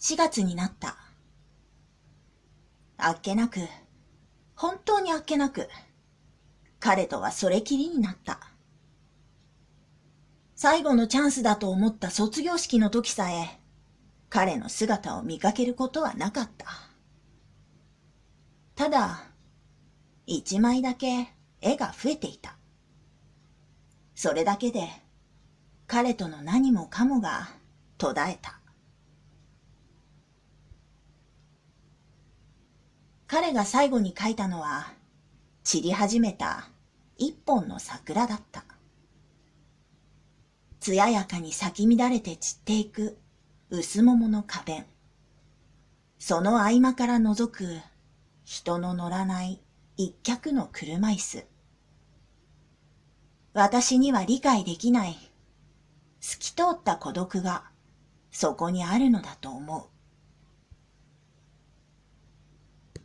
4月になった。あっけなく、本当にあっけなく、彼とはそれきりになった。最後のチャンスだと思った卒業式の時さえ、彼の姿を見かけることはなかった。ただ、一枚だけ絵が増えていた。それだけで、彼との何もかもが途絶えた。彼が最後に描いたのは、散り始めた一本の桜だった。艶やかに咲き乱れて散っていく薄桃の花弁。その合間から覗く人の乗らない一脚の車椅子。私には理解できない透き通った孤独がそこにあるのだと思う。